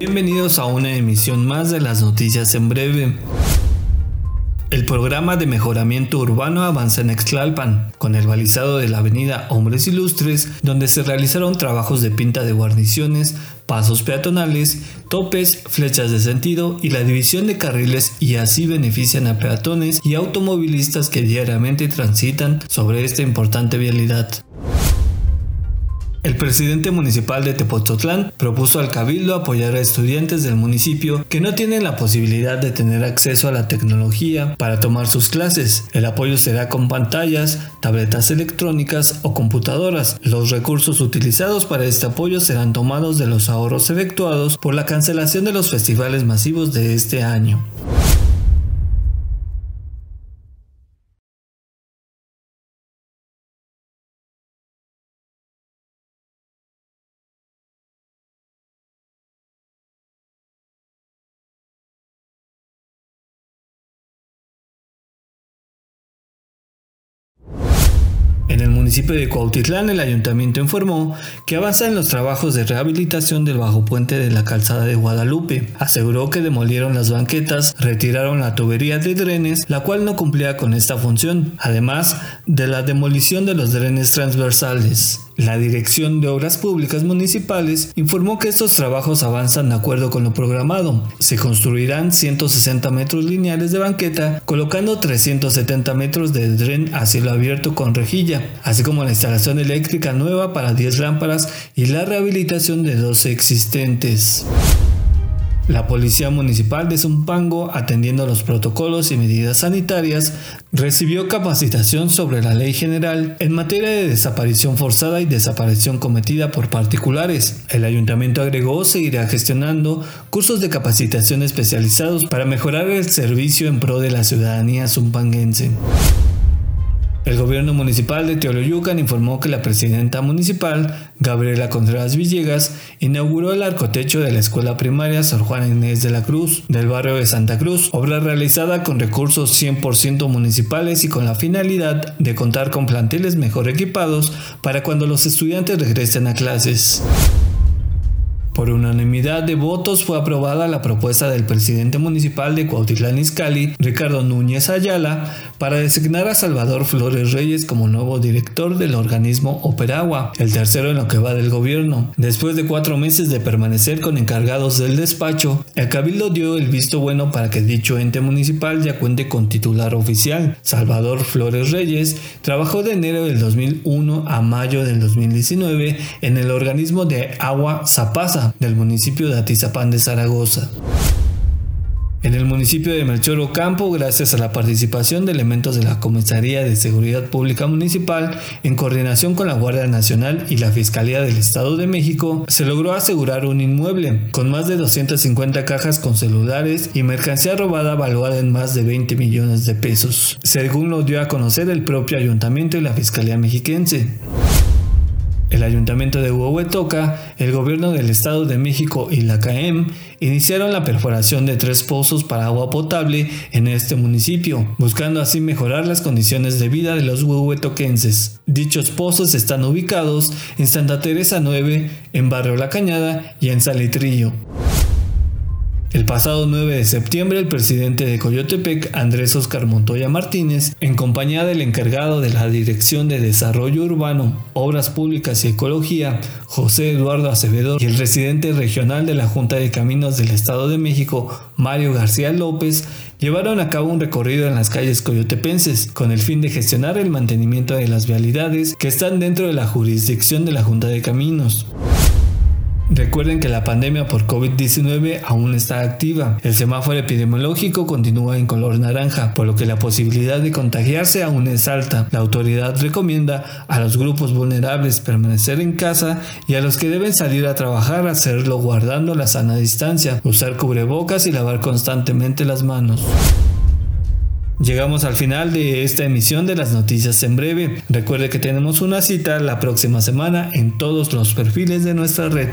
Bienvenidos a una emisión más de las noticias en breve. El programa de mejoramiento urbano avanza en Extlalpan, con el balizado de la avenida Hombres Ilustres, donde se realizaron trabajos de pinta de guarniciones, pasos peatonales, topes, flechas de sentido y la división de carriles y así benefician a peatones y automovilistas que diariamente transitan sobre esta importante vialidad. El presidente municipal de Tepoztlán propuso al cabildo apoyar a estudiantes del municipio que no tienen la posibilidad de tener acceso a la tecnología para tomar sus clases. El apoyo será con pantallas, tabletas electrónicas o computadoras. Los recursos utilizados para este apoyo serán tomados de los ahorros efectuados por la cancelación de los festivales masivos de este año. En el municipio de Cuautitlán, el ayuntamiento informó que avanza en los trabajos de rehabilitación del bajo puente de la calzada de Guadalupe. Aseguró que demolieron las banquetas, retiraron la tubería de drenes, la cual no cumplía con esta función, además de la demolición de los drenes transversales. La Dirección de Obras Públicas Municipales informó que estos trabajos avanzan de acuerdo con lo programado. Se construirán 160 metros lineales de banqueta, colocando 370 metros de dren a cielo abierto con rejilla, así como la instalación eléctrica nueva para 10 lámparas y la rehabilitación de 12 existentes. La Policía Municipal de Zumpango, atendiendo los protocolos y medidas sanitarias, recibió capacitación sobre la ley general en materia de desaparición forzada y desaparición cometida por particulares. El ayuntamiento agregó seguirá gestionando cursos de capacitación especializados para mejorar el servicio en pro de la ciudadanía zumpanguense. El gobierno municipal de Teoloyucan informó que la presidenta municipal, Gabriela Contreras Villegas, inauguró el arcotecho de la escuela primaria Sor Juana Inés de la Cruz del barrio de Santa Cruz, obra realizada con recursos 100% municipales y con la finalidad de contar con planteles mejor equipados para cuando los estudiantes regresen a clases. Por unanimidad de votos fue aprobada la propuesta del presidente municipal de Cuautitlán Izcalli, Ricardo Núñez Ayala, para designar a Salvador Flores Reyes como nuevo director del organismo Operagua, el tercero en lo que va del gobierno. Después de cuatro meses de permanecer con encargados del despacho, el cabildo dio el visto bueno para que dicho ente municipal ya cuente con titular oficial. Salvador Flores Reyes trabajó de enero del 2001 a mayo del 2019 en el organismo de agua Zapasa del municipio de Atizapán de Zaragoza. En el municipio de Melchor Ocampo, gracias a la participación de elementos de la Comisaría de Seguridad Pública Municipal, en coordinación con la Guardia Nacional y la Fiscalía del Estado de México, se logró asegurar un inmueble con más de 250 cajas con celulares y mercancía robada valuada en más de 20 millones de pesos, según lo dio a conocer el propio ayuntamiento y la Fiscalía Mexiquense. El Ayuntamiento de Huehuetoca, el Gobierno del Estado de México y la CAEM iniciaron la perforación de tres pozos para agua potable en este municipio, buscando así mejorar las condiciones de vida de los huehuetoquenses. Dichos pozos están ubicados en Santa Teresa 9, en Barrio La Cañada y en Salitrillo. El pasado 9 de septiembre, el presidente de Coyotepec, Andrés Oscar Montoya Martínez, en compañía del encargado de la Dirección de Desarrollo Urbano, Obras Públicas y Ecología, José Eduardo Acevedo, y el residente regional de la Junta de Caminos del Estado de México, Mario García López, llevaron a cabo un recorrido en las calles coyotepenses con el fin de gestionar el mantenimiento de las vialidades que están dentro de la jurisdicción de la Junta de Caminos. Recuerden que la pandemia por COVID-19 aún está activa. El semáforo epidemiológico continúa en color naranja, por lo que la posibilidad de contagiarse aún es alta. La autoridad recomienda a los grupos vulnerables permanecer en casa y a los que deben salir a trabajar hacerlo guardando la sana distancia, usar cubrebocas y lavar constantemente las manos. Llegamos al final de esta emisión de las noticias en breve. Recuerde que tenemos una cita la próxima semana en todos los perfiles de nuestra red.